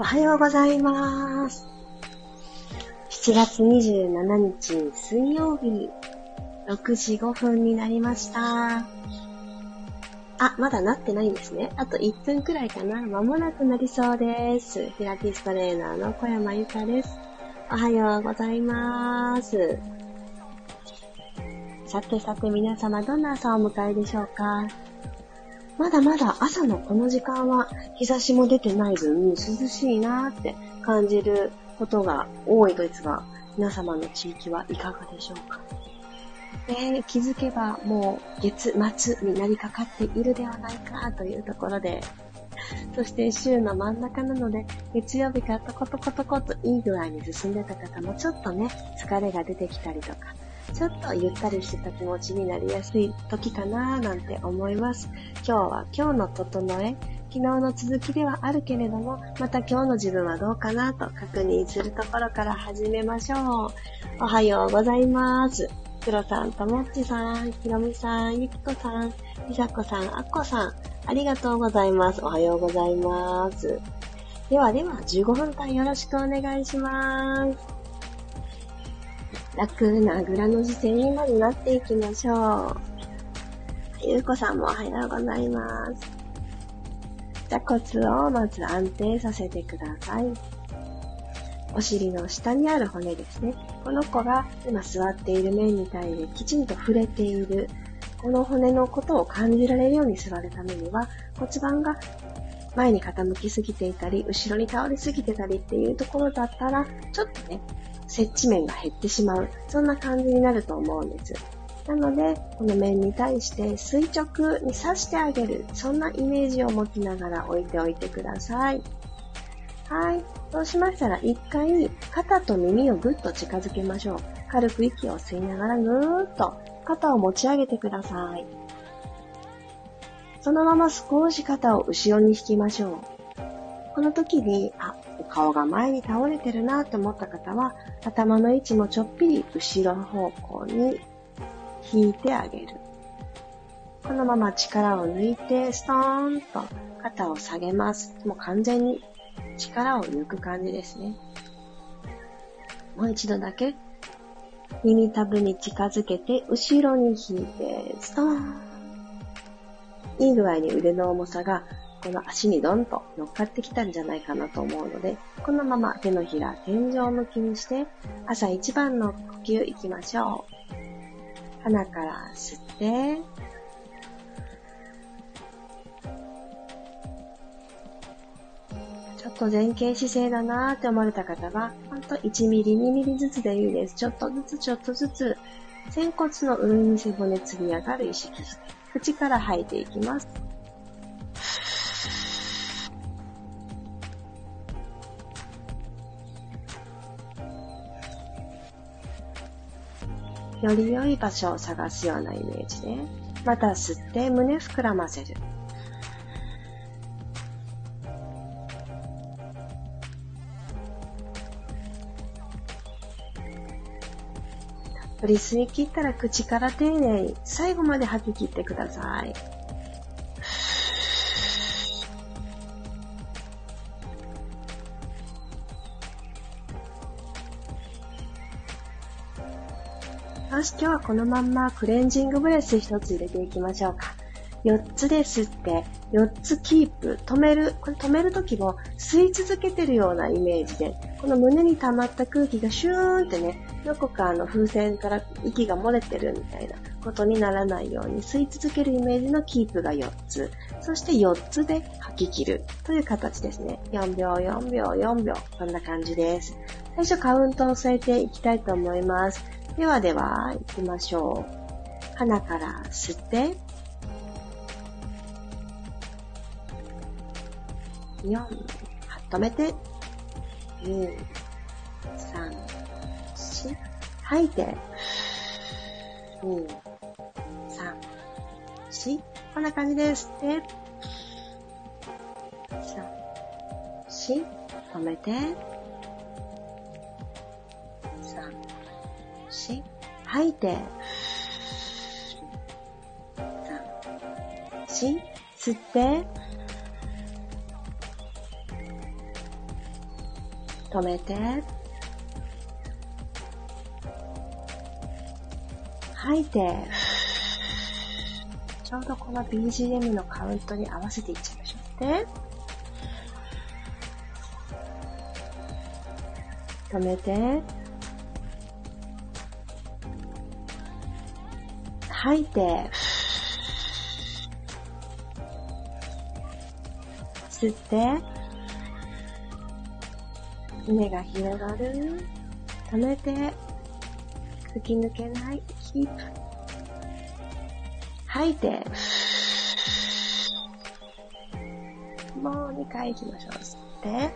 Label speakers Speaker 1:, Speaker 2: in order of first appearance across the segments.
Speaker 1: おはようございます。7月27日水曜日、6時5分になりました。あ、まだなってないんですね。あと1分くらいかな。まもなくなりそうです。ピラティストレーナーの小山由かです。おはようございます。さてさて皆様どんな朝をお迎えでしょうかまだまだ朝のこの時間は日差しも出てない分涼しいなーって感じることが多いですが、皆様の地域はいかがでしょうか？で、気づけばもう月末になりかかっているではないかというところで、そして週の真ん中なので、月曜日からトコトコトコといい具合に進んでた方もちょっとね、疲れが出てきたりとか、ちょっとゆったりしてた気持ちになりやすい時かなーなんて思います。今日は今日の整え、昨日の続きではあるけれども、また今日の自分はどうかなと確認するところから始めましょう。おはようございます。黒さん、ともっちさん、ひろみさん、ゆきこさん、りさこさん、あっこさん、ありがとうございます。おはようございます。ではでは、15分間よろしくお願いします。楽なグラの姿勢にまずなっていきましょう。ゆうこさんもおはようございます。座骨をまず安定させてください。お尻の下にある骨ですね。この子が今座っている面に対してきちんと触れている。この骨のことを感じられるように座るためには骨盤が前に傾きすぎていたり、後ろに倒れすぎてたりっていうところだったら、ちょっとね、接地面が減ってしまう。そんな感じになると思うんです。なので、この面に対して垂直に刺してあげる。そんなイメージを持ちながら置いておいてください。はい。そうしましたら、一回、肩と耳をぐっと近づけましょう。軽く息を吸いながら、ぐーっと肩を持ち上げてください。そのまま少し肩を後ろに引きましょう。この時に、あ、顔が前に倒れてるなと思った方は、頭の位置もちょっぴり後ろ方向に引いてあげる。このまま力を抜いて、ストーンと肩を下げます。もう完全に力を抜く感じですね。もう一度だけ。耳たぶに近づけて、後ろに引いて、ストーン。いい具合に腕の重さが、この足にドンと乗っかってきたんじゃないかなと思うので、このまま手のひら天井向きにして、朝一番の呼吸いきましょう。鼻から吸って、ちょっと前傾姿勢だなーって思われた方は、ほんと1ミリ、2ミリずつでいいです。ちょっとずつちょっとずつ、仙骨の上に背骨つり上がる意識して、口から吐いていきます。より良い場所を探すようなイメージで、また吸って胸膨らませる。取り吸い切ったら口から丁寧に最後まで吐き切ってください。よし、今日はこのまんまクレンジングブレス一つ入れていきましょうか。4つで吸って、4つキープ、止める。これ止めるときも吸い続けてるようなイメージで、この胸に溜まった空気がシューンってね、どこかあの風船から息が漏れてるみたいなことにならないように吸い続けるイメージのキープが4つ。そして4つで吐き切るという形ですね。4秒、4秒、4秒。こんな感じです。最初カウントを添えていきたいと思います。ではでは、行きましょう。鼻から吸って、4、止めて、2、3、4、吐いて、2、3、4、こんな感じです。で、3、4、止めて、3、4、吐いて、3、4、吸って、止めて。吐いて。ちょうどこの BGM のカウントに合わせていっちゃいましょう。で、止めて。吐いて。吸って。胸が広がる。止めて。吹き抜けない。キープ。吐いて。もう2回行きましょう。吸って。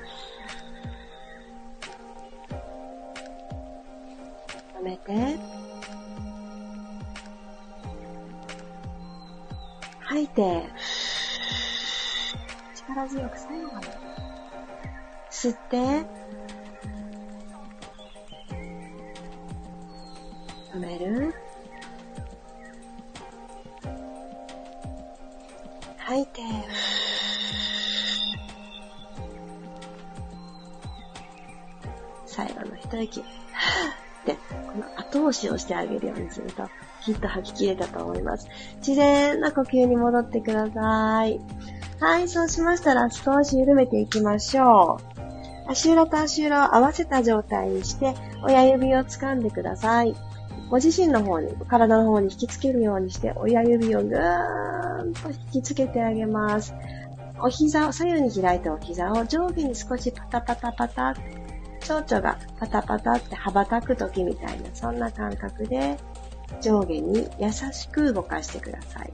Speaker 1: 止めて。吐いて。力強く最後まで。吸って？止める？吐いて。最後の一息。で、この後押しをしてあげるようにすると、きっと吐き切れたと思います。自然な呼吸に戻ってください。はい、そうしましたら少し緩めていきましょう。足裏と足裏を合わせた状態にして、親指を掴んでください。ご自身の方に、体の方に引きつけるようにして、親指をぐーんと引きつけてあげます。お膝を、左右に開いたお膝を上下に少しパタパタパタ、蝶々がパタパタって羽ばたく時みたいな、そんな感覚で上下に優しく動かしてください。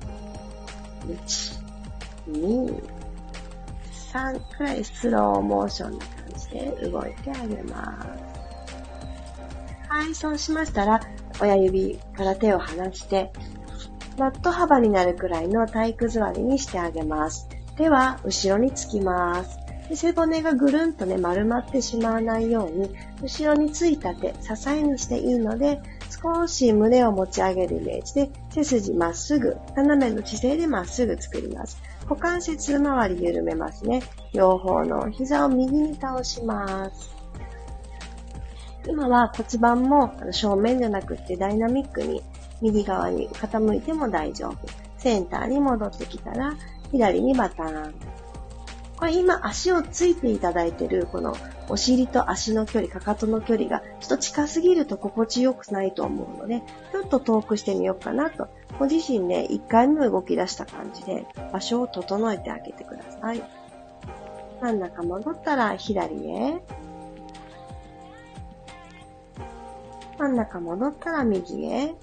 Speaker 1: 1、2、3くらいスローモーションな感じで動いてあげます。はい、そうしましたら、親指から手を離して、マット幅になるくらいの体育座りにしてあげます。手は後ろにつきます。で背骨がぐるんとね、丸まってしまわないように、後ろについた手、支えにしていいので、少し胸を持ち上げるイメージで、背筋まっすぐ、斜めの姿勢でまっすぐ作ります。股関節周り緩めますね。両方の膝を右に倒します。今は骨盤も正面じゃなくってダイナミックに右側に傾いても大丈夫。センターに戻ってきたら左にバターン。これ今足をついていただいているこのお尻と足の距離、かかとの距離がちょっと近すぎると心地よくないと思うので、ちょっと遠くしてみようかなと。ご自身ね、一回目動き出した感じで場所を整えてあげてください。真ん中戻ったら左へ。真ん中戻ったら右へ。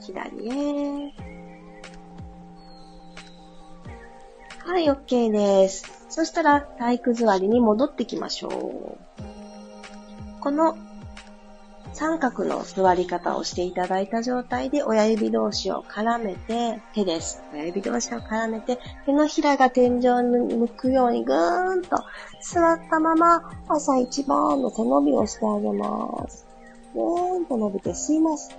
Speaker 1: 左へ。はい、OK です。そしたら体育座りに戻ってきましょう。この三角の座り方をしていただいた状態で親指同士を絡めて、手です。親指同士を絡めて、手のひらが天井に向くようにぐーんと座ったまま朝一番の背伸びをしてあげます。ぐーんと伸びて吸います。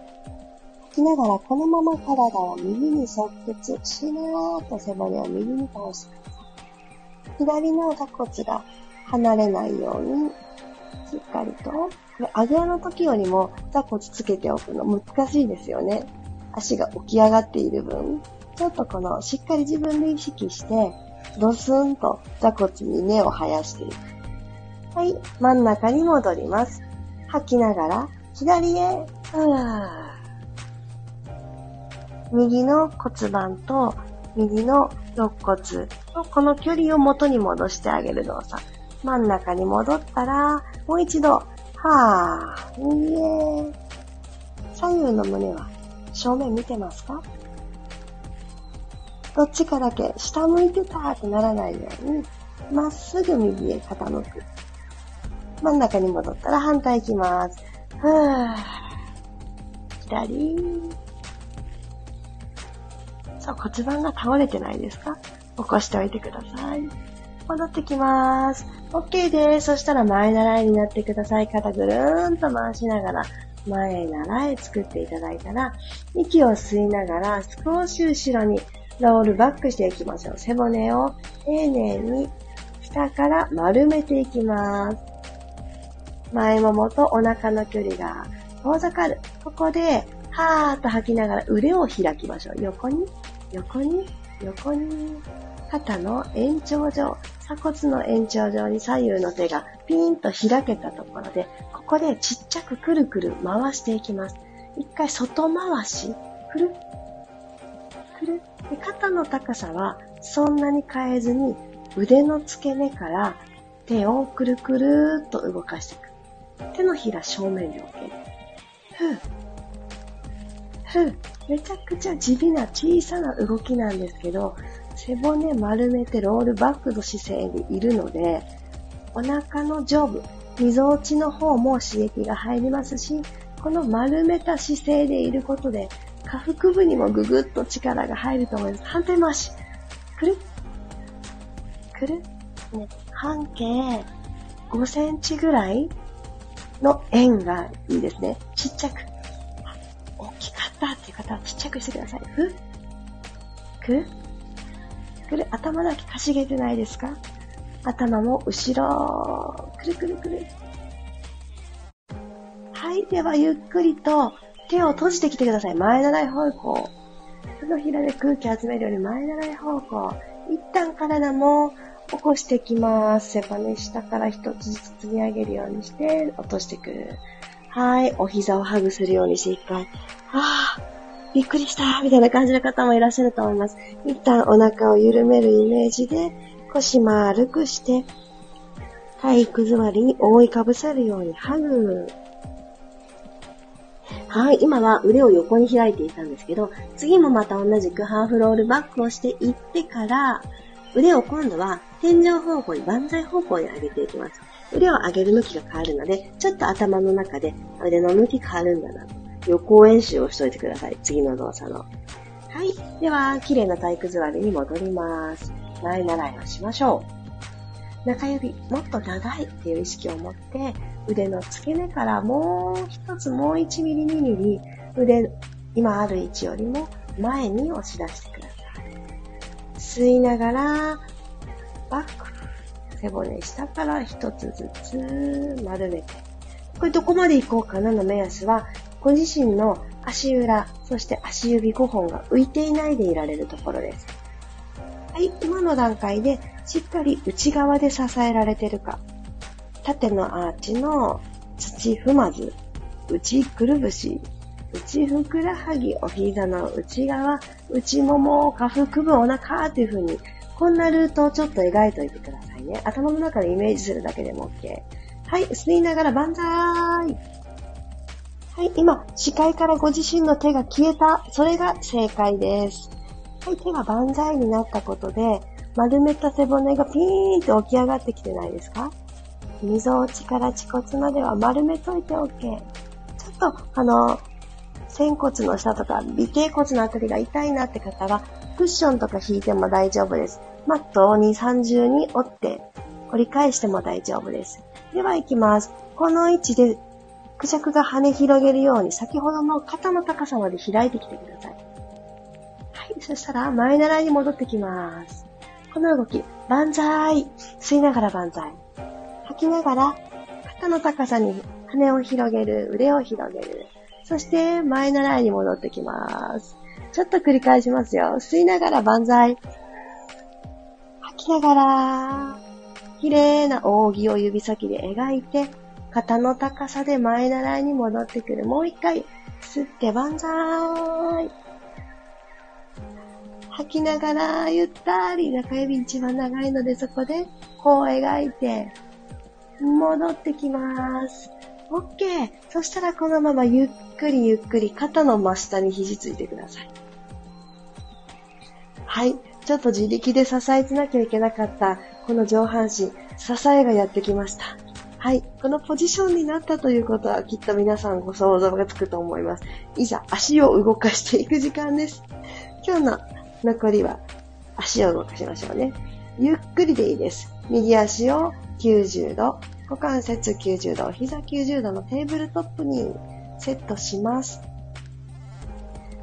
Speaker 1: 吐きながらこのまま体を右に側屈しなーっと背骨を右に倒してください。左の座骨が離れないようにしっかりとこれあぐらの時よりも座骨つけておくの難しいですよね。足が起き上がっている分。ちょっとこの、しっかり自分で意識して、ドスンと座骨に根を生やしていく。はい、真ん中に戻ります。吐きながら、左へ、右の骨盤と右の肋骨のこの距離を元に戻してあげる動作。真ん中に戻ったら、もう一度はぁ、いいえ。左右の胸は正面見てますか？どっちかだけ下向いてたーってならないように、まっすぐ右へ傾く。真ん中に戻ったら反対行きます。ふぅ。左。そう、骨盤が倒れてないですか？起こしておいてください。戻ってきます。OK です。そしたら前習いになってください。肩ぐるーんと回しながら、前習い作っていただいたら、息を吸いながら少し後ろにロールバックしていきましょう。背骨を丁寧に下から丸めていきます。前ももとお腹の距離が遠ざかる。ここで、はーっと吐きながら腕を開きましょう。横に、横に、横に。肩の延長上、鎖骨の延長上に左右の手がピーンと開けたところで、ここでちっちゃくくるくる回していきます。一回外回し、くる、くる。で肩の高さはそんなに変えずに腕の付け根から手をくるくるっと動かしていく。手のひら正面で OK。ふう。ふう。めちゃくちゃ地味な小さな動きなんですけど、背骨丸めてロールバックの姿勢でいるので、お腹の上部、みぞおちの方も刺激が入りますし、この丸めた姿勢でいることで、下腹部にもぐぐっと力が入ると思います。反対回し。くるくるね、半径5センチぐらいの円がいいですね。ちっちゃく。方はちっちゃくしてください。ふ？く？くる？頭だけかしげてないですか？頭も後ろ。くるくるくる。はい。では、ゆっくりと手を閉じてきてください。前習い方向。手のひらで空気集めるより前習い方向。一旦体も起こしてきます。背骨下から一つずつ積み上げるようにして落としてくる。はい。お膝をハグするようにして一回。ああ、びっくりしたみたいな感じの方もいらっしゃると思います。一旦お腹を緩めるイメージで腰丸くして、体育座りに覆いかぶさるようにハグ。はい、今は腕を横に開いていたんですけど、次もまた同じくハーフロールバックをしていってから、腕を今度は天井方向に万歳方向に上げていきます。腕を上げる向きが変わるので、ちょっと頭の中で腕の向き変わるんだな。予行演習をしといてください。次の動作の。はい。では、綺麗な体育座りに戻ります。前習いをしましょう。中指、もっと長いっていう意識を持って、腕の付け根からもう一つ、もう1ミリ、2ミリ、腕、今ある位置よりも前に押し出してください。吸いながら、バック。背骨下から一つずつ丸めて。これどこまで行こうかなの目安は、ご自身の足裏、そして足指5本が浮いていないでいられるところです。はい、今の段階でしっかり内側で支えられてるか。縦のアーチの土踏まず、内くるぶし、内ふくらはぎ、お膝の内側、内もも、下腹部、お腹っていう風に、こんなルートをちょっと描いておいてくださいね。頭の中でイメージするだけでも OK。はい、吸いながら万歳はい、今、視界からご自身の手が消えた。それが正解です。はい、手が万歳になったことで、丸めた背骨がピーンと起き上がってきてないですか？溝落ちから恥骨までは丸めといて OK。ちょっと、あの、仙骨の下とか尾頸骨のあたりが痛いなって方は、クッションとか引いても大丈夫です。マットを2、30に折って、折り返しても大丈夫です。では行きます。この位置で、クジャクが羽広げるように、先ほどの肩の高さまで開いてきてください。そしたら、前習いに戻ってきます。この動き、万歳吸いながら万歳。吐きながら、肩の高さに羽を広げる、腕を広げる。そして、前習いに戻ってきます。ちょっと繰り返しますよ。吸いながら万歳。吐きながら、綺麗な扇を指先で描いて、肩の高さで前習いに戻ってくる。もう一回、吸って万歳。吐きながら、ゆったり中指一番長いのでそこで、こう描いて、戻ってきます。OK! そしたらこのままゆっくりゆっくり肩の真下に肘ついてください。はい。ちょっと自力で支えてなきゃいけなかったこの上半身、支えがやってきました。はい。このポジションになったということはきっと皆さんご想像がつくと思います。いざ足を動かしていく時間です。今日の残りは足を動かしましょうね。ゆっくりでいいです。右足を90度、股関節90度、膝90度のテーブルトップにセットします。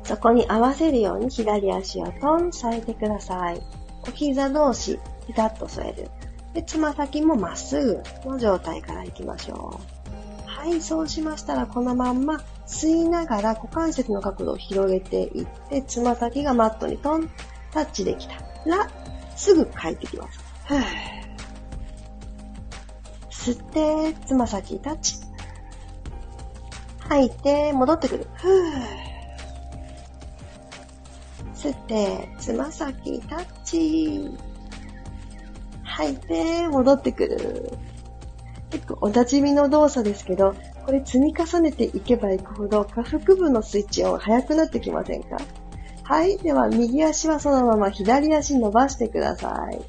Speaker 1: そこに合わせるように左足をトン添えてください。お膝同士、ピタッと添える。で、つま先もまっすぐの状態から行きましょう。はい、そうしましたらこのまんま吸いながら股関節の角度を広げていって、つま先がマットにトン、タッチできたら、すぐ帰ってきます。吸って、つま先タッチ。吐いて、戻ってくる。吸って、つま先タッチ。吐いて、戻ってくる。結構お馴染みの動作ですけど、これ積み重ねていけばいくほど下腹部のスイッチ音速くなってきませんか？はい。では、右足はそのまま左足伸ばしてください。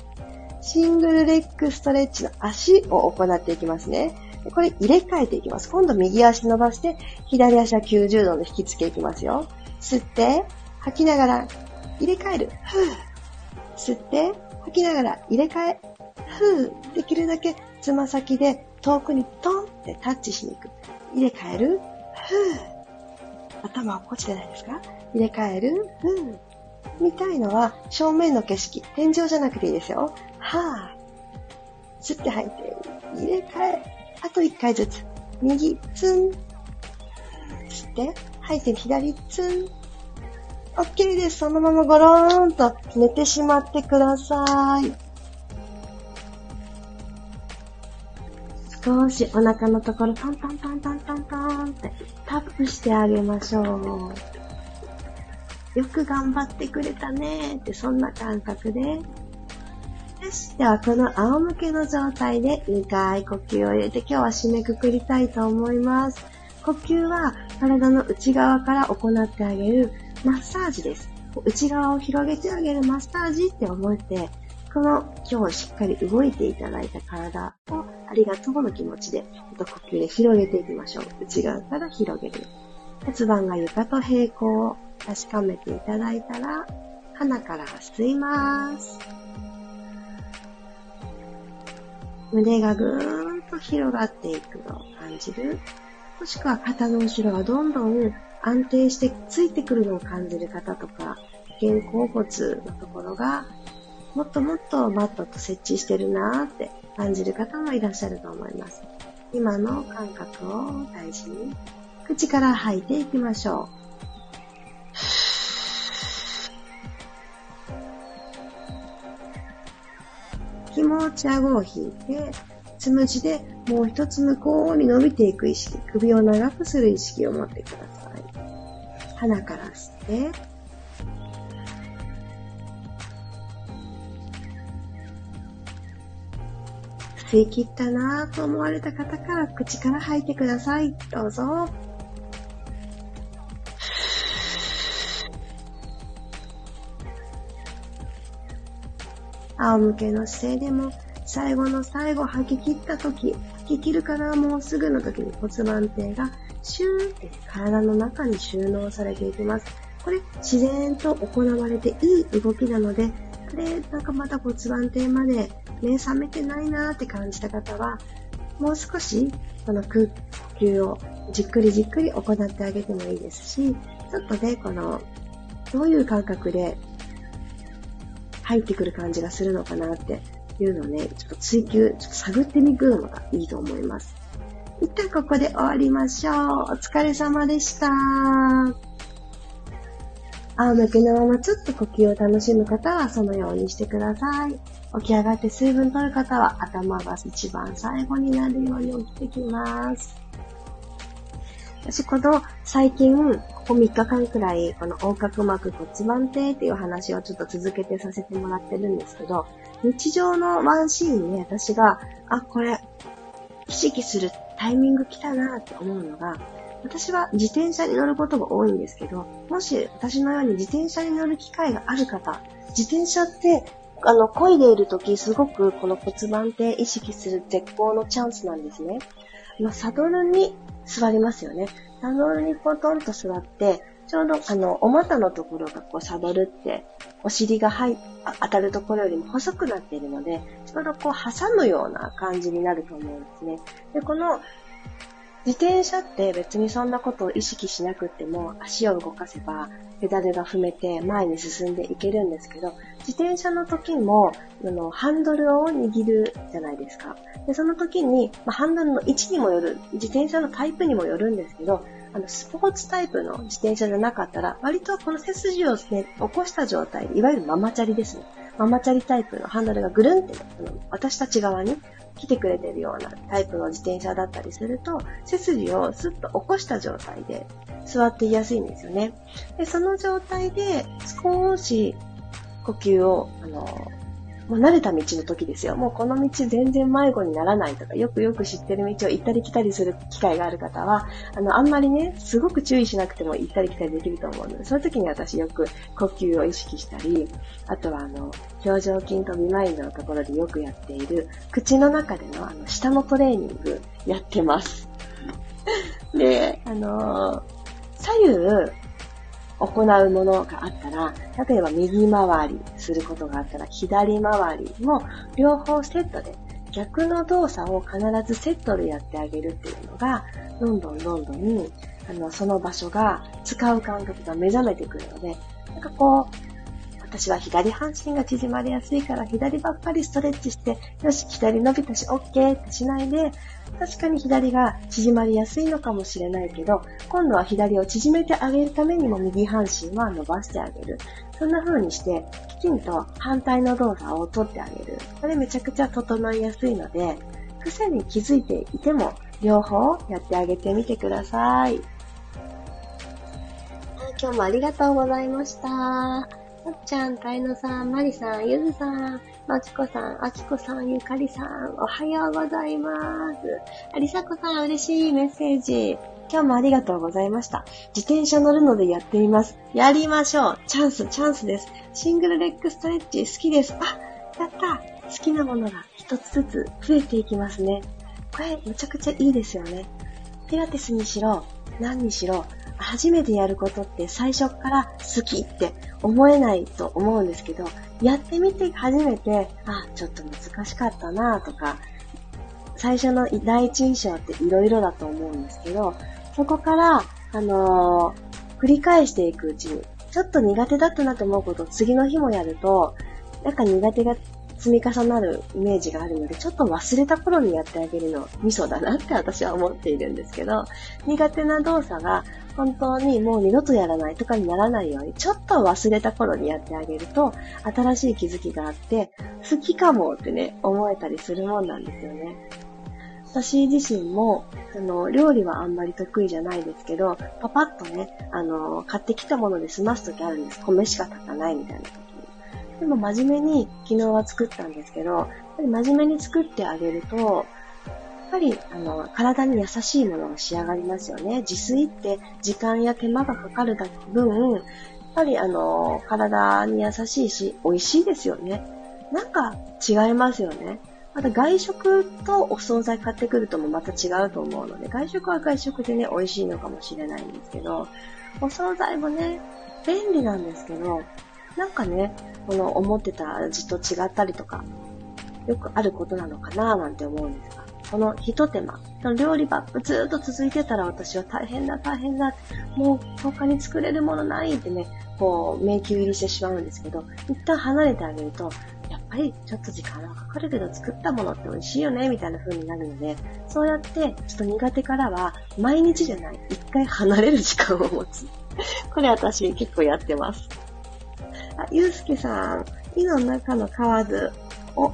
Speaker 1: シングルレッグストレッチの足を行っていきますね。これ入れ替えていきます。今度右足伸ばして、左足は90度の引き付けいきますよ。吸って、吐きながら入れ替える。吸って、吐きながら入れ替え。ふぅ。できるだけつま先で遠くにトンってタッチしに行く。入れ替える。ふぅ。頭はこっちじゃないですか入れ替える。ふぅ。みたいのは正面の景色。天井じゃなくていいですよ。はぁ。吸って吐いて、入れ替え。あと一回ずつ。右、ツン。吸って、吐いて左、ツン。OK です。そのままゴローンと寝てしまってください。少しお腹のところトントントントントントンってタップしてあげましょう。よく頑張ってくれたねってそんな感覚で。よし。ではこの仰向けの状態で2回呼吸を入れて今日は締めくくりたいと思います。呼吸は体の内側から行ってあげるマッサージです。内側を広げてあげるマッサージって思って、この今日しっかり動いていただいた体をありがとうの気持ちで、呼吸で広げていきましょう。内側から広げる。骨盤が床と平行を確かめていただいたら、鼻から吸います。胸がぐーんと広がっていくのを感じる。もしくは肩の後ろがどんどん安定してついてくるのを感じる方とか、肩甲骨のところが、もっともっとマットと設置してるなーって感じる方もいらっしゃると思います。今の感覚を大事に、口から吐いていきましょう。気持ち顎を引いて、つむじでもう一つ向こうに伸びていく意識、首を長くする意識を持ってください。鼻から吸って、吸い切ったなぁと思われた方から口から吐いてください。どうぞ。仰向けの姿勢でも最後の最後吐き切った時、吐き切るからもうすぐの時に骨盤底がシューって体の中に収納されていきます。これ自然と行われていい動きなので、これなんかまた骨盤底まで目覚めてないなーって感じた方は、もう少しこの呼吸をじっくりじっくり行ってあげてもいいですし、ちょっとね、この、どういう感覚で入ってくる感じがするのかなっていうのをね、ちょっと追求、ちょっと探ってみるのがいいと思います。一旦ここで終わりましょう。お疲れ様でした。仰向けのままちょっと呼吸を楽しむ方はそのようにしてください。起き上がって水分取る方は頭が一番最後になるように起きてきます。私、この最近、ここ3日間くらい、この横隔膜骨盤底っていう話をちょっと続けてさせてもらってるんですけど、日常のワンシーンに私が、あ、これ、意識するタイミング来たなって思うのが、私は自転車に乗ることが多いんですけど、もし私のように自転車に乗る機会がある方、自転車って、あの、漕いでいる時すごくこの骨盤底意識する絶好のチャンスなんですね。まあ、サドルに座りますよね。サドルにポトンと座って、ちょうどあの、お股のところがこうサドルって、お尻が入当たるところよりも細くなっているので、ちょうどこう挟むような感じになると思うんですね。で、この自転車って別にそんなことを意識しなくても足を動かせばペダルが踏めて前に進んでいけるんですけど、自転車の時もあのハンドルを握るじゃないですか。で、その時に、まあ、ハンドルの位置にもよる、自転車のタイプにもよるんですけど、あの、スポーツタイプの自転車じゃなかったら、割とこの背筋をね、起こした状態、いわゆるママチャリですね。ママチャリタイプのハンドルがぐるんって、私たち側に来てくれてるようなタイプの自転車だったりすると、背筋をスッと起こした状態で座っていやすいんですよね。で、その状態で少し呼吸を、あの、もう慣れた道の時ですよ。もうこの道全然迷子にならないとか、よくよく知ってる道を行ったり来たりする機会がある方は、あの、あんまりね、すごく注意しなくても行ったり来たりできると思うので、そういう時に私よく呼吸を意識したり、あとはあの、表情筋とビマインドのところでよくやっている、口の中でのあの、下のトレーニングやってます。で、あのー、左右、行うものがあったら、例えば右回りすることがあったら、左回りも両方セットで、逆の動作を必ずセットでやってあげるっていうのが、どんどんどんどん、あの、その場所が使う感覚が目覚めてくるので、なんかこう、私は左半身が縮まりやすいから左ばっかりストレッチして、よし、左伸びたし、OK ってしないで、確かに左が縮まりやすいのかもしれないけど、今度は左を縮めてあげるためにも右半身は伸ばしてあげる。そんな風にして、きちんと反対の動作をとってあげる。これめちゃくちゃ整いやすいので、癖に気づいていても、両方やってあげてみてください。今日もありがとうございました。っちゃん、たいのさん、まりさん、ゆずさん、まちこさん、あきこさん、ゆかりさん、おはようございます。ありさこさん、嬉しいメッセージ。今日もありがとうございました。自転車乗るのでやってみます。やりましょう。チャンス、チャンスです。シングルレッグストレッチ好きです。あ、やった好きなものが一つずつ増えていきますね。これ、めちゃくちゃいいですよね。ピラティスにしろ、何にしろ、初めてやることって最初から好きって思えないと思うんですけど、やってみて初めて、あ、ちょっと難しかったなとか、最初の第一印象って色々だと思うんですけど、そこから、あのー、繰り返していくうちに、ちょっと苦手だったなと思うことを次の日もやると、なんか苦手が積み重なるイメージがあるので、ちょっと忘れた頃にやってあげるの、ミソだなって私は思っているんですけど、苦手な動作が本当にもう二度とやらないとかにならないように、ちょっと忘れた頃にやってあげると、新しい気づきがあって、好きかもってね、思えたりするもんなんですよね。私自身も、その、料理はあんまり得意じゃないですけど、パパッとね、あの、買ってきたもので済ますときあるんです。米しか炊かないみたいな。でも真面目に昨日は作ったんですけど、やっぱり真面目に作ってあげると、やっぱり、あの、体に優しいものが仕上がりますよね。自炊って時間や手間がかかる分、やっぱりあの、体に優しいし、美味しいですよね。なんか違いますよね。また外食とお惣菜買ってくるともまた違うと思うので、外食は外食でね、美味しいのかもしれないんですけど、お惣菜もね、便利なんですけど、なんかね、この思ってた味と違ったりとか、よくあることなのかななんて思うんですが、この一手間、その料理ばずっと続いてたら私は大変だ大変だ、もう他に作れるものないってね、こう迷宮入りしてしまうんですけど、一旦離れてあげると、やっぱりちょっと時間はかかるけど作ったものって美味しいよね、みたいな風になるので、そうやってちょっと苦手からは毎日じゃない、一回離れる時間を持つ。これ私結構やってます。あ、ゆうすけさん、井の中の河津を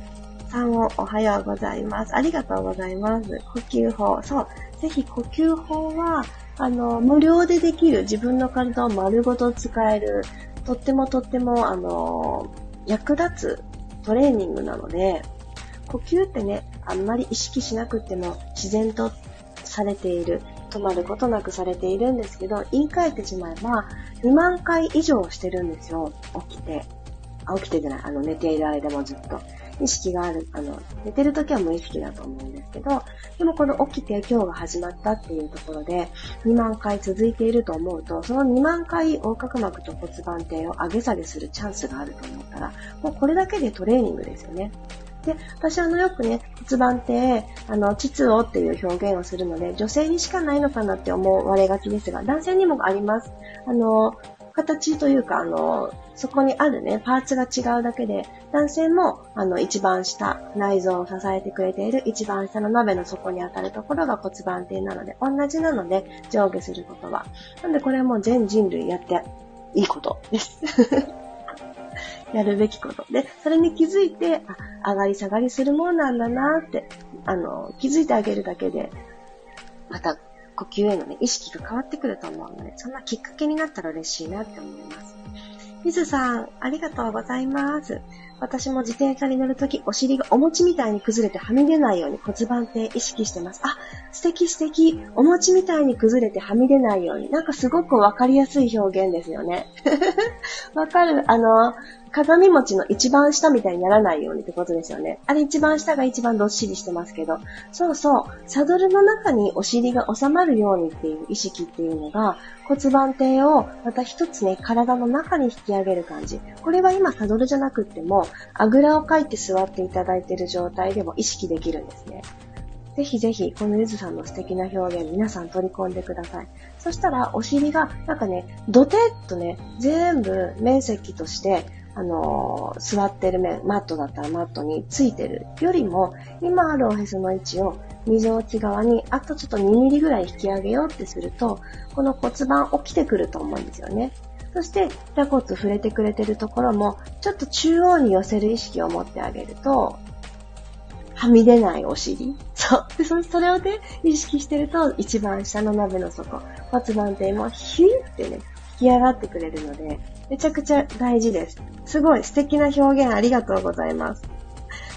Speaker 1: さんをおはようございます。ありがとうございます。呼吸法。そう。ぜひ呼吸法は、あの、無料でできる自分の体を丸ごと使える、とってもとっても、あの、役立つトレーニングなので、呼吸ってね、あんまり意識しなくても自然とされている。止まることなくされているんですけど、言い換えてしまえば、2万回以上してるんですよ。起きて。あ、起きてじゃない。あの、寝ている間もずっと。意識がある、あの、寝てる時は無意識だと思うんですけど、でもこの起きて今日が始まったっていうところで、2万回続いていると思うと、その2万回横隔膜と骨盤底を上げ下げするチャンスがあると思ったら、もうこれだけでトレーニングですよね。で、私あのよくね、骨盤って、あの、膣をっていう表現をするので、女性にしかないのかなって思われがちですが、男性にもあります。あの、形というか、あの、そこにあるね、パーツが違うだけで、男性も、あの、一番下、内臓を支えてくれている一番下の鍋の底に当たるところが骨盤底なので、同じなので、上下することは。なんでこれも全人類やっていいことです。やるべきこと。で、それに気づいて、あ、上がり下がりするもんなんだなって、あの、気づいてあげるだけで、また呼吸へのね、意識が変わってくると思うので、そんなきっかけになったら嬉しいなって思います。みずさん、ありがとうございます。私も自転車に乗るとき、お尻がお餅みたいに崩れてはみ出ないように骨盤底意識してます。あ、素敵素敵。お餅みたいに崩れてはみ出ないように。なんかすごくわかりやすい表現ですよね。わかるあの、鏡餅の一番下みたいにならないようにってことですよね。あれ一番下が一番どっしりしてますけど。そうそう。サドルの中にお尻が収まるようにっていう意識っていうのが骨盤底をまた一つね、体の中に引き上げる感じ。これは今サドルじゃなくっても、あぐらをかいて座っていただいている状態でも意識できるんですね。ぜひぜひ、このゆずさんの素敵な表現、皆さん取り込んでください。そしたら、お尻が、なんかね、ドテッとね、全部面積として、あの、座ってる面、マットだったらマットについてるよりも、今あるおへその位置を、みぞおち側に、あとちょっと2ミリぐらい引き上げようってすると、この骨盤起きてくると思うんですよね。そして、座骨触れてくれてるところも、ちょっと中央に寄せる意識を持ってあげると、はみ出ないお尻。そう。で、そそれをね、意識してると、一番下の鍋の底、骨盤底もヒューってね、引き上がってくれるので、めちゃくちゃ大事です。すごい素敵な表現ありがとうございます。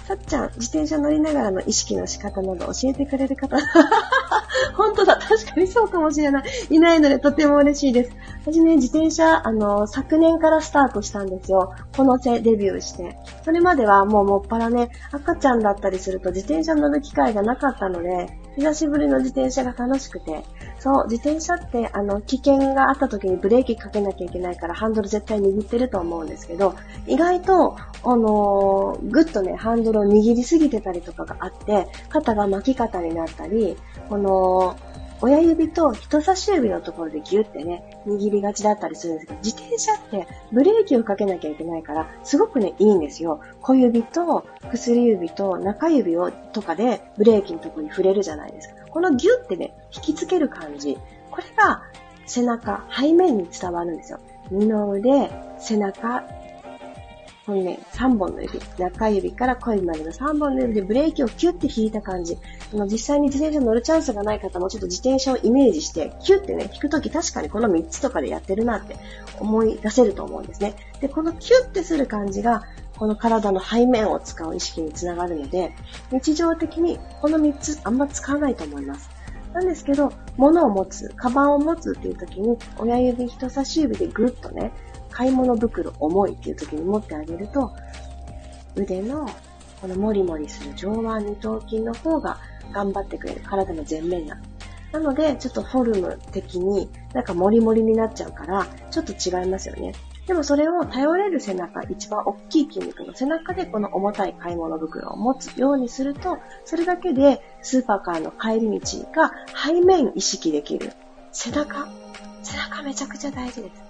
Speaker 1: さっちゃん、自転車乗りながらの意識の仕方など教えてくれる方。本当だ、確かにそうかもしれない。いないのでとても嬉しいです。私ね、自転車、あの、昨年からスタートしたんですよ。このせデビューして。それまではもうもっぱらね、赤ちゃんだったりすると自転車乗る機会がなかったので、久しぶりの自転車が楽しくて、そう、自転車って、あの、危険があった時にブレーキかけなきゃいけないから、ハンドル絶対握ってると思うんですけど、意外と、あのー、ぐっとね、ハンドルを握りすぎてたりとかがあって、肩が巻き肩になったり、この、親指と人差し指のところでギュってね、握りがちだったりするんですけど、自転車ってブレーキをかけなきゃいけないから、すごくね、いいんですよ。小指と薬指と中指をとかでブレーキのところに触れるじゃないですか。このギュってね、引きつける感じ。これが背中、背面に伝わるんですよ。二の腕、背中、このね、3本の指、中指から小指までの3本の指でブレーキをキュッて引いた感じ。あの実際に自転車乗るチャンスがない方もちょっと自転車をイメージして、キュッてね、引くとき確かにこの3つとかでやってるなって思い出せると思うんですね。で、このキュッてする感じが、この体の背面を使う意識につながるので、日常的にこの3つあんま使わないと思います。なんですけど、物を持つ、カバンを持つっていう時に、親指、人差し指でぐっとね、買い物袋重いっていう時に持ってあげると、腕のこのモリモリする上腕二頭筋の方が頑張ってくれる。体の前面ななので、ちょっとフォルム的になんかモリモリになっちゃうから、ちょっと違いますよね。でもそれを頼れる背中、一番大きい筋肉の背中でこの重たい買い物袋を持つようにすると、それだけでスーパーカーの帰り道が背面意識できる。背中？背中めちゃくちゃ大事です。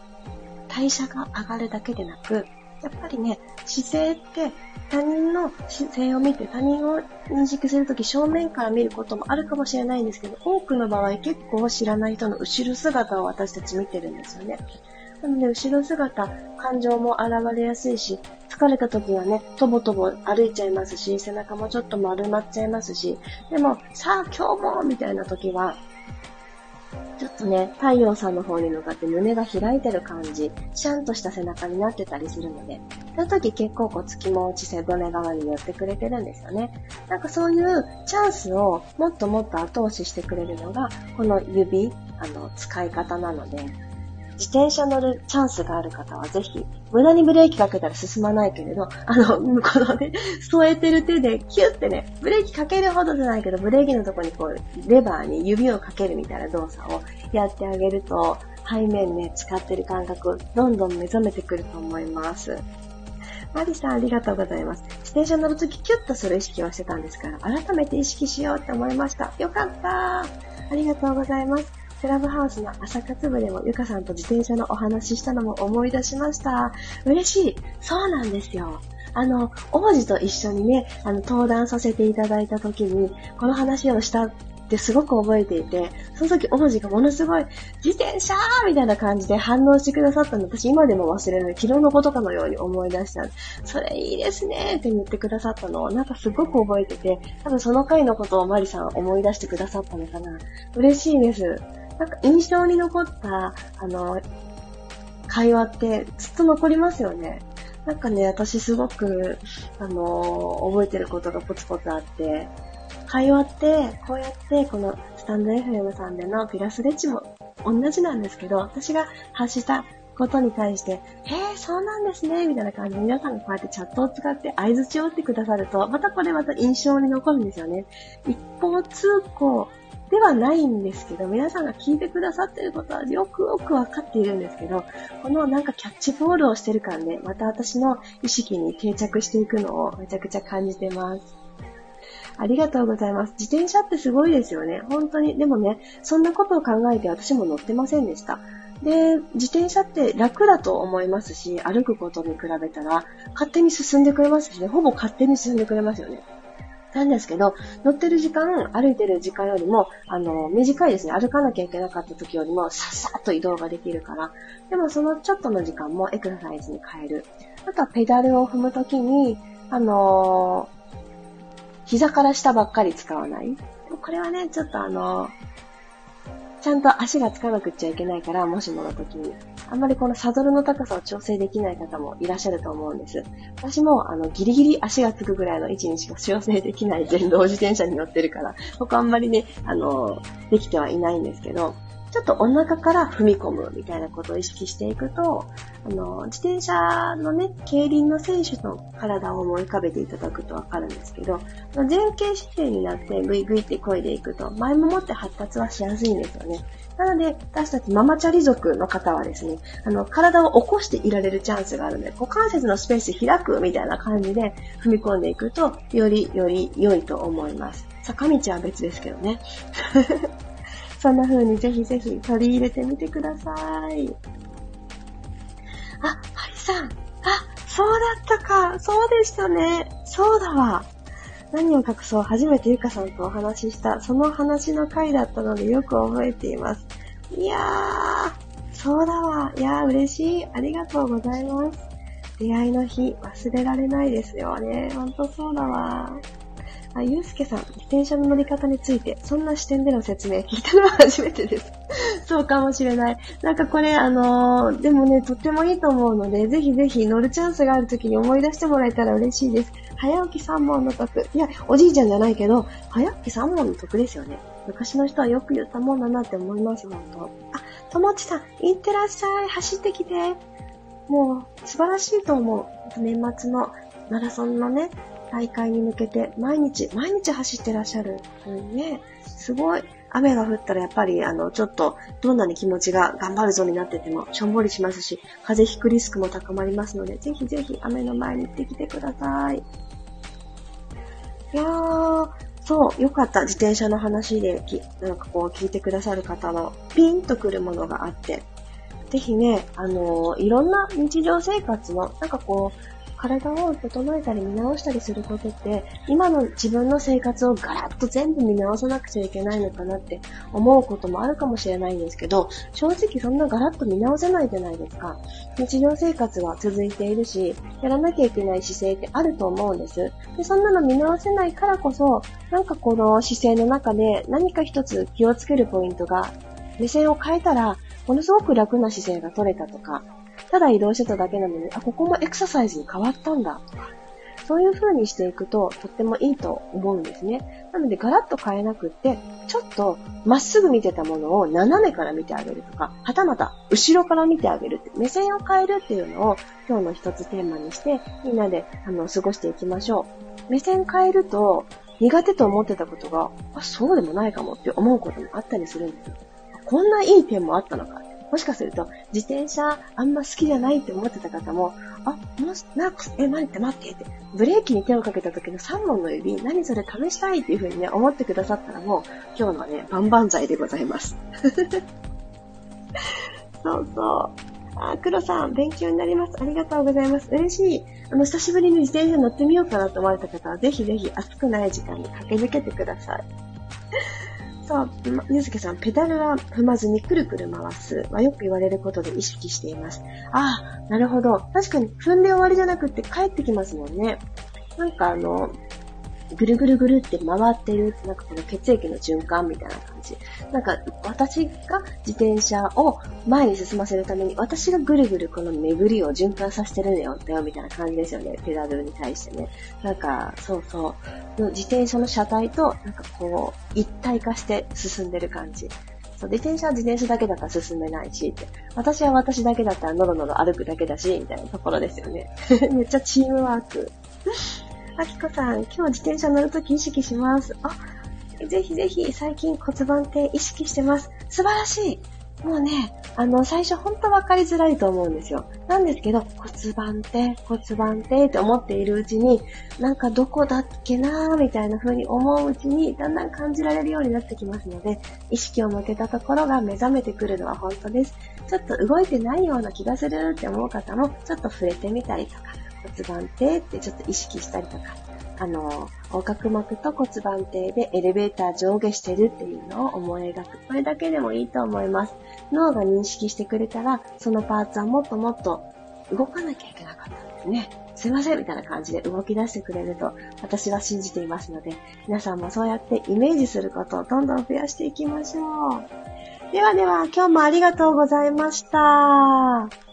Speaker 1: 代謝が上がるだけでなく、やっぱりね、姿勢って他人の姿勢を見て他人を認識するとき正面から見ることもあるかもしれないんですけど、多くの場合結構知らない人の後ろ姿を私たち見てるんですよね。なので、後ろ姿、感情も現れやすいし、疲れた時はね、とぼとぼ歩いちゃいますし、背中もちょっと丸まっちゃいますし、でも、さあ今日もみたいな時は、ちょっとね、太陽さんの方に向かって胸が開いてる感じ、シャンとした背中になってたりするので、その時結構こう月も落ち背骨側に寄ってくれてるんですよね。なんかそういうチャンスをもっともっと後押ししてくれるのが、この指、あの、使い方なので、自転車乗るチャンスがある方はぜひ、無駄にブレーキかけたら進まないけれど、あの、このね、添えてる手でキュッてね、ブレーキかけるほどじゃないけど、ブレーキのとこにこう、レバーに指をかけるみたいな動作をやってあげると、背面ね、使ってる感覚、どんどん目覚めてくると思います。マリさん、ありがとうございます。自転車乗るときキュッとする意識はしてたんですから、改めて意識しようって思いました。よかったありがとうございます。クラブハウスの朝活部でもゆかさんと自転車のお話ししたのも思い出しました。嬉しい。そうなんですよ。あの、王子と一緒にね、あの、登壇させていただいた時に、この話をしたってすごく覚えていて、その時王子がものすごい、自転車ーみたいな感じで反応してくださったの私今でも忘れない。昨日のことかのように思い出した。それいいですねって言ってくださったのをなんかすごく覚えてて、多分その回のことをマリさん思い出してくださったのかな。嬉しいです。なんか印象に残った、あの、会話ってずっと残りますよね。なんかね、私すごく、あの覚えてることがポツポツあって、会話って、こうやってこのスタンド FM さんでのピラスレッチも同じなんですけど、私が発したことに対して、へえ、そうなんですね、みたいな感じで皆さんがこうやってチャットを使って合図を打ってくださると、またこれまた印象に残るんですよね。一方通行ではないんですけど、皆さんが聞いてくださってることはよくよくわかっているんですけど、このなんかキャッチボールをしてる感で、また私の意識に定着していくのをめちゃくちゃ感じてます。ありがとうございます。自転車ってすごいですよね。本当に。でもね、そんなことを考えて私も乗ってませんでした。で、自転車って楽だと思いますし、歩くことに比べたら勝手に進んでくれますしね、ほぼ勝手に進んでくれますよね。なんですけど、乗ってる時間、歩いてる時間よりも、あの、短いですね。歩かなきゃいけなかった時よりも、さっさっと移動ができるから。でも、そのちょっとの時間もエクササイズに変える。あとは、ペダルを踏む時に、あの膝から下ばっかり使わない。これはね、ちょっとあの、ちゃんと足がつかなくっちゃいけないから、もしもの時に。あんまりこのサドルの高さを調整できない方もいらっしゃると思うんです。私も、あの、ギリギリ足がつくぐらいの位置にしか調整できない電動自転車に乗ってるから、ここあんまりね、あの、できてはいないんですけど、ちょっとお腹から踏み込むみたいなことを意識していくと、あの、自転車のね、競輪の選手の体を思い浮かべていただくとわかるんですけど、前傾姿勢になってグイグイって漕いでいくと、前ももって発達はしやすいんですよね。なので、私たちママチャリ族の方はですね、あの、体を起こしていられるチャンスがあるので、股関節のスペース開くみたいな感じで踏み込んでいくと、よりより良いと思います。坂道は別ですけどね。そんな風にぜひぜひ取り入れてみてください。あ、ハリさん。あ、そうだったか。そうでしたね。そうだわ。何を隠そう、初めてゆかさんとお話しした、その話の回だったのでよく覚えています。いやー、そうだわ。いやー、嬉しい。ありがとうございます。出会いの日、忘れられないですよね。ほんとそうだわ。あ、ゆうすけさん、自転車の乗り方について、そんな視点での説明聞いたのは初めてです。そうかもしれない。なんかこれ、あのー、でもね、とってもいいと思うので、ぜひぜひ乗るチャンスがある時に思い出してもらえたら嬉しいです。早起き3問の得。いや、おじいちゃんじゃないけど、早起き3問の得ですよね。昔の人はよく言ったもんだなって思います、本当。あ、ともちさん、いってらっしゃい。走ってきて。もう、素晴らしいと思う。年末のマラソンのね、大会に向けて毎日、毎日走ってらっしゃる。うんね、すごい。雨が降ったらやっぱり、あの、ちょっと、どんなに気持ちが頑張るぞになってても、しょんぼりしますし、風邪ひくリスクも高まりますので、ぜひぜひ雨の前に行ってきてください。いやー、そう、よかった。自転車の話でき、なんかこう聞いてくださる方のピンとくるものがあって、ぜひね、あのー、いろんな日常生活の、なんかこう、体を整えたり見直したりすることって、今の自分の生活をガラッと全部見直さなくちゃいけないのかなって思うこともあるかもしれないんですけど、正直そんなガラッと見直せないじゃないですか。日常生活は続いているし、やらなきゃいけない姿勢ってあると思うんです。で、そんなの見直せないからこそ、なんかこの姿勢の中で何か一つ気をつけるポイントが、目線を変えたら、ものすごく楽な姿勢が取れたとか、ただ移動してただけなのに、あ、ここもエクササイズに変わったんだ、そういう風にしていくととってもいいと思うんですね。なのでガラッと変えなくって、ちょっとまっすぐ見てたものを斜めから見てあげるとか、はたまた後ろから見てあげるって、目線を変えるっていうのを今日の一つテーマにして、みんなであの過ごしていきましょう。目線変えると、苦手と思ってたことが、あ、そうでもないかもって思うこともあったりするんですよ。こんないい点もあったのか。もしかすると、自転車あんま好きじゃないって思ってた方も、あ、もし、なく、え、待って待ってって、ブレーキに手をかけた時の3本の指、何それ試したいっていう風にね、思ってくださったらもう、今日のね、万々歳でございます。そうそう。あ、黒さん、勉強になります。ありがとうございます。嬉しい。あの、久しぶりに自転車乗ってみようかなと思われた方は、ぜひぜひ暑くない時間に駆け抜けてください。そう、ゆうすけさん、ペダルは踏まずにくるくる回すはよく言われることで意識しています。ああ、なるほど。確かに踏んで終わりじゃなくって帰ってきますもんね。なんかあの、ぐるぐるぐるって回ってる、なんかこの血液の循環みたいな感じ。なんか、私が自転車を前に進ませるために、私がぐるぐるこの巡りを循環させてるのよ、だよ、みたいな感じですよね。ペダルに対してね。なんか、そうそう。自転車の車体と、なんかこう、一体化して進んでる感じ。そう、自転車は自転車だけだったら進めないし、って。私は私だけだったらノロノロ歩くだけだし、みたいなところですよね。めっちゃチームワーク。あきこさん、今日自転車乗るとき意識します。あ、ぜひぜひ最近骨盤って意識してます。素晴らしいもうね、あの、最初ほんと分かりづらいと思うんですよ。なんですけど、骨盤って、骨盤ってって思っているうちに、なんかどこだっけなーみたいな風に思ううちに、だんだん感じられるようになってきますので、意識を向けたところが目覚めてくるのは本当です。ちょっと動いてないような気がするって思う方も、ちょっと触れてみたりとか、骨盤底ってちょっと意識したりとか、あの、横隔膜と骨盤底でエレベーター上下してるっていうのを思い描く。これだけでもいいと思います。脳が認識してくれたら、そのパーツはもっともっと動かなきゃいけなかったんですね。すいませんみたいな感じで動き出してくれると私は信じていますので、皆さんもそうやってイメージすることをどんどん増やしていきましょう。ではでは、今日もありがとうございました。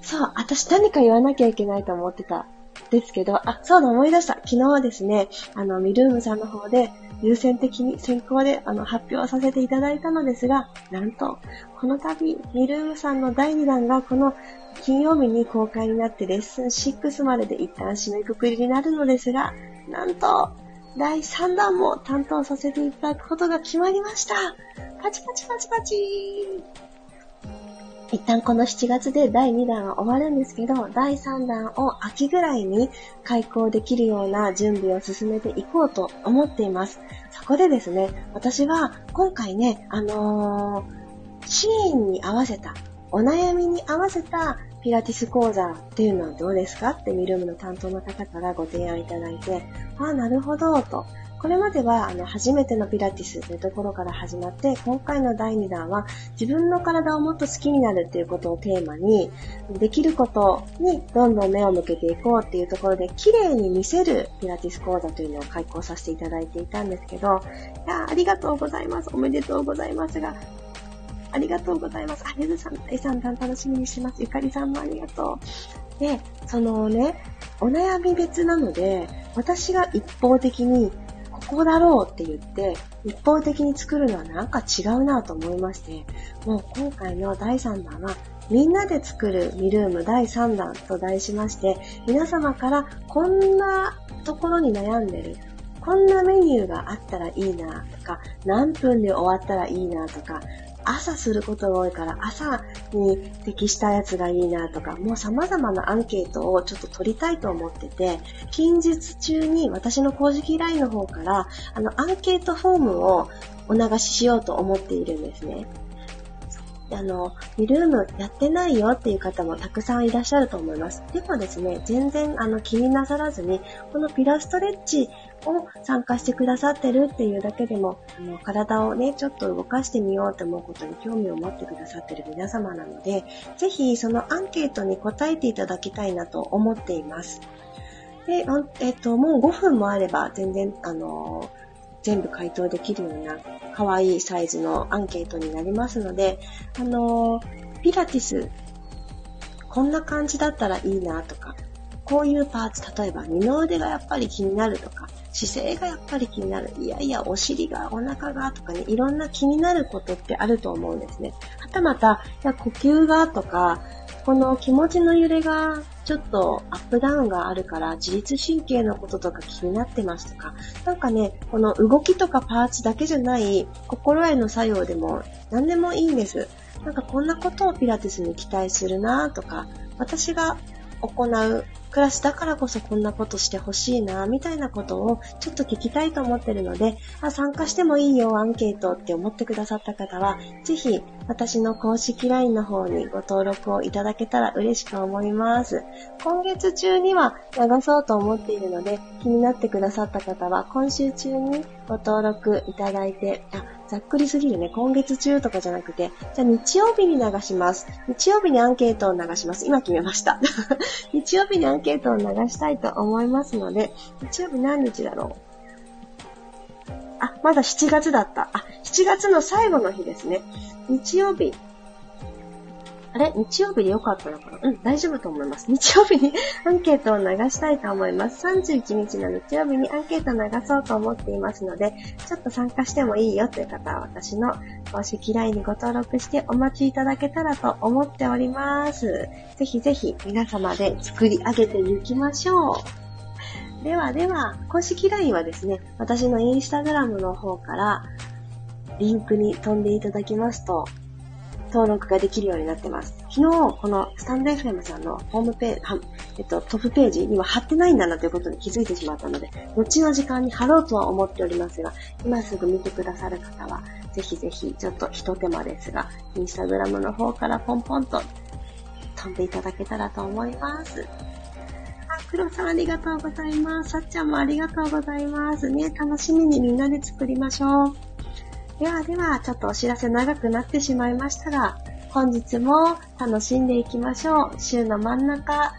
Speaker 1: そう、私何か言わなきゃいけないと思ってた。ですけど、あ、そうだ、思い出した。昨日はですね、あの、ミルームさんの方で、優先的に先行であの発表させていただいたのですが、なんと、この度、ミルームさんの第2弾がこの金曜日に公開になってレッスン6までで一旦締めくくりになるのですが、なんと、第3弾も担当させていただくことが決まりました。パチパチパチパチー一旦この7月で第2弾は終わるんですけど、第3弾を秋ぐらいに開講できるような準備を進めていこうと思っています。そこでですね、私は今回ね、あのー、シーンに合わせた、お悩みに合わせたピラティス講座っていうのはどうですかってミルムの担当の方からご提案いただいて、ああ、なるほど、と。これまではあの初めてのピラティスというところから始まって、今回の第2弾は自分の体をもっと好きになるっていうことをテーマに、できることにどんどん目を向けていこうっていうところで、綺麗に見せるピラティス講座というのを開講させていただいていたんですけど、いやありがとうございます。おめでとうございますが、ありがとうございます。あ、ゆずさん、えさん、楽しみにします。ゆかりさんもありがとう。で、そのね、お悩み別なので、私が一方的にここだろうって言って、一方的に作るのはなんか違うなと思いまして、もう今回の第3弾は、みんなで作るミルーム第3弾と題しまして、皆様からこんなところに悩んでる。こんなメニューがあったらいいなとか、何分で終わったらいいなとか、朝することが多いから朝に適したやつがいいなとか、もう様々なアンケートをちょっと取りたいと思ってて、近日中に私の公式 LINE の方から、あの、アンケートフォームをお流ししようと思っているんですね。あの、ミルームやってないよっていう方もたくさんいらっしゃると思います。でもですね、全然あの気になさらずに、このピラストレッチを参加してくださってるっていうだけでも、あの体をね、ちょっと動かしてみようと思うことに興味を持ってくださってる皆様なので、ぜひそのアンケートに答えていただきたいなと思っています。で、えっと、もう5分もあれば全然、あの全部回答できるような可愛いサイズのアンケートになりますので、あのピラティス、こんな感じだったらいいなとか、こういうパーツ、例えば二の腕がやっぱり気になるとか、姿勢がやっぱり気になる。いやいや、お尻が、お腹がとかね、いろんな気になることってあると思うんですね。はたまた、いや呼吸がとか、この気持ちの揺れがちょっとアップダウンがあるから自律神経のこととか気になってますとか、なんかね、この動きとかパーツだけじゃない心への作用でも何でもいいんです。なんかこんなことをピラティスに期待するなとか、私が行う暮らしだからこそこんなことしてほしいな、みたいなことをちょっと聞きたいと思ってるので、あ、参加してもいいよ、アンケートって思ってくださった方は、ぜひ私の公式 LINE の方にご登録をいただけたら嬉しく思います。今月中には流そうと思っているので、気になってくださった方は今週中にご登録いただいて、あざっくりすぎるね。今月中とかじゃなくて、じゃあ日曜日に流します。日曜日にアンケートを流します。今決めました。日曜日にアンケートを流したいと思いますので、日曜日何日だろうあ、まだ7月だった。あ、7月の最後の日ですね。日曜日、あれ？日曜日でよかったのかな？うん、大丈夫と思います。日曜日に アンケートを流したいと思います。31日の日曜日にアンケートを流そうと思っていますので、ちょっと参加してもいいよという方は私の公式 LINE にご登録してお待ちいただけたらと思っております。ぜひぜひ皆様で作り上げていきましょう。ではでは、公式 LINE はですね、私のインスタグラムの方からリンクに飛んでいただきますと、登録ができるようになってます。昨日、このスタンド FM さんのホームページ、えっと、トップページには貼ってないんだなということに気づいてしまったので、後の時間に貼ろうとは思っておりますが、今すぐ見てくださる方は、ぜひぜひ、ちょっと一手間ですが、インスタグラムの方からポンポンと飛んでいただけたらと思います。あ、黒さんありがとうございます。さっちゃんもありがとうございます。ね、楽しみにみんなで作りましょう。ではでは、ちょっとお知らせ長くなってしまいましたが、本日も楽しんでいきましょう。週の真ん中、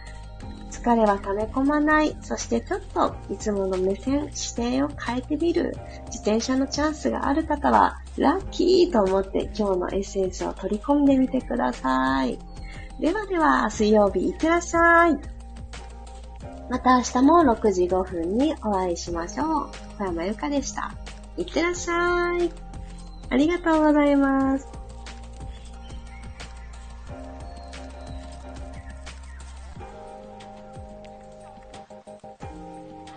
Speaker 1: 疲れは溜め込まない。そしてちょっといつもの目線、視点を変えてみる。自転車のチャンスがある方は、ラッキーと思って今日のエッセンスを取り込んでみてください。ではでは、水曜日いってらっしゃい。また明日も6時5分にお会いしましょう。小山由かでした。いってらっしゃい。ありがとうございます。